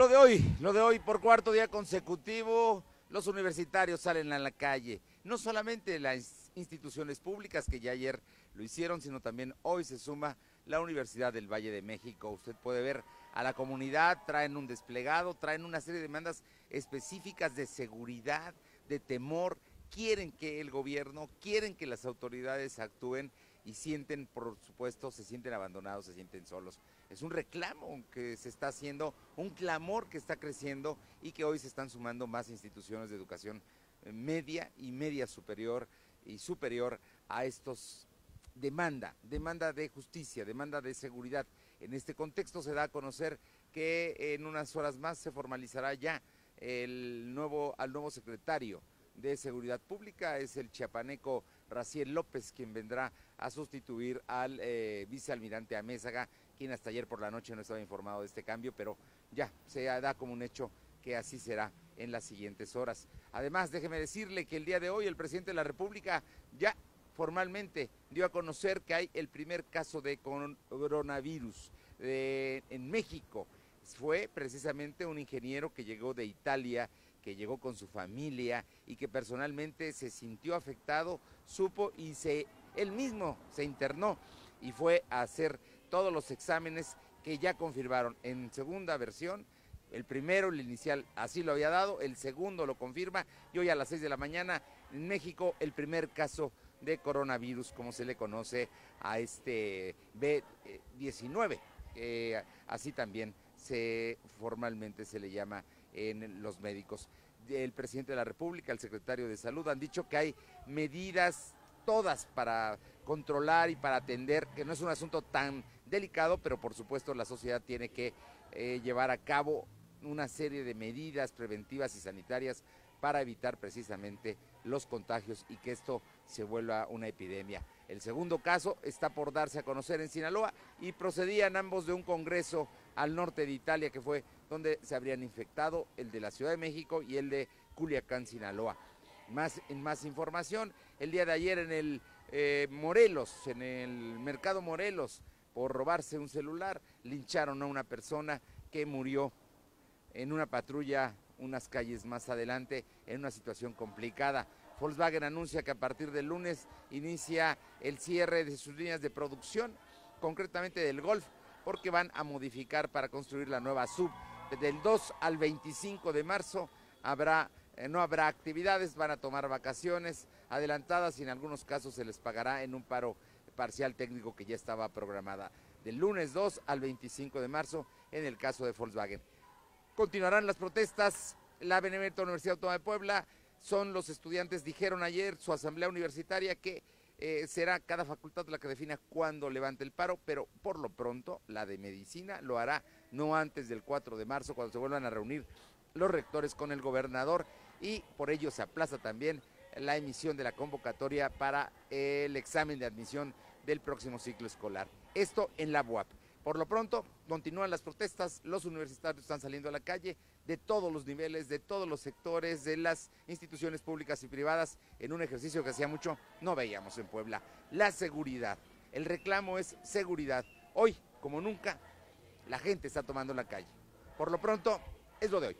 Lo de hoy, lo de hoy por cuarto día consecutivo, los universitarios salen a la calle. No solamente las instituciones públicas que ya ayer lo hicieron, sino también hoy se suma la Universidad del Valle de México. Usted puede ver a la comunidad, traen un desplegado, traen una serie de demandas específicas de seguridad, de temor, quieren que el gobierno, quieren que las autoridades actúen y sienten, por supuesto, se sienten abandonados, se sienten solos. Es un reclamo que se está haciendo, un clamor que está creciendo y que hoy se están sumando más instituciones de educación eh, media y media superior y superior a estos demanda, demanda de justicia, demanda de seguridad. En este contexto se da a conocer que en unas horas más se formalizará ya el nuevo, al nuevo secretario de Seguridad Pública, es el chiapaneco Raciel López, quien vendrá a sustituir al eh, vicealmirante Amézaga, quien hasta ayer por la noche no estaba informado de este cambio, pero ya se da como un hecho que así será en las siguientes horas. Además, déjeme decirle que el día de hoy el presidente de la República ya formalmente dio a conocer que hay el primer caso de coronavirus en México. Fue precisamente un ingeniero que llegó de Italia que llegó con su familia y que personalmente se sintió afectado, supo y se él mismo se internó y fue a hacer todos los exámenes que ya confirmaron en segunda versión. El primero, el inicial, así lo había dado, el segundo lo confirma y hoy a las 6 de la mañana en México el primer caso de coronavirus, como se le conoce a este B19, así también se formalmente se le llama en los médicos. El presidente de la República, el secretario de Salud han dicho que hay medidas todas para controlar y para atender, que no es un asunto tan delicado, pero por supuesto la sociedad tiene que eh, llevar a cabo una serie de medidas preventivas y sanitarias para evitar precisamente los contagios y que esto se vuelva una epidemia. El segundo caso está por darse a conocer en Sinaloa y procedían ambos de un congreso al norte de Italia que fue donde se habrían infectado el de la Ciudad de México y el de Culiacán, Sinaloa. Más, en más información, el día de ayer en el eh, Morelos, en el mercado Morelos, por robarse un celular, lincharon a una persona que murió en una patrulla unas calles más adelante en una situación complicada. Volkswagen anuncia que a partir del lunes inicia el cierre de sus líneas de producción, concretamente del Golf, porque van a modificar para construir la nueva sub. Del 2 al 25 de marzo habrá, eh, no habrá actividades, van a tomar vacaciones adelantadas y en algunos casos se les pagará en un paro parcial técnico que ya estaba programada. Del lunes 2 al 25 de marzo en el caso de Volkswagen. Continuarán las protestas. La Benemérita Universidad Autónoma de Puebla son los estudiantes, dijeron ayer su asamblea universitaria que eh, será cada facultad la que defina cuándo levante el paro, pero por lo pronto la de medicina lo hará no antes del 4 de marzo, cuando se vuelvan a reunir los rectores con el gobernador y por ello se aplaza también la emisión de la convocatoria para el examen de admisión del próximo ciclo escolar. Esto en la UAP. Por lo pronto, continúan las protestas, los universitarios están saliendo a la calle de todos los niveles, de todos los sectores, de las instituciones públicas y privadas, en un ejercicio que hacía mucho no veíamos en Puebla. La seguridad. El reclamo es seguridad. Hoy, como nunca, la gente está tomando la calle. Por lo pronto, es lo de hoy.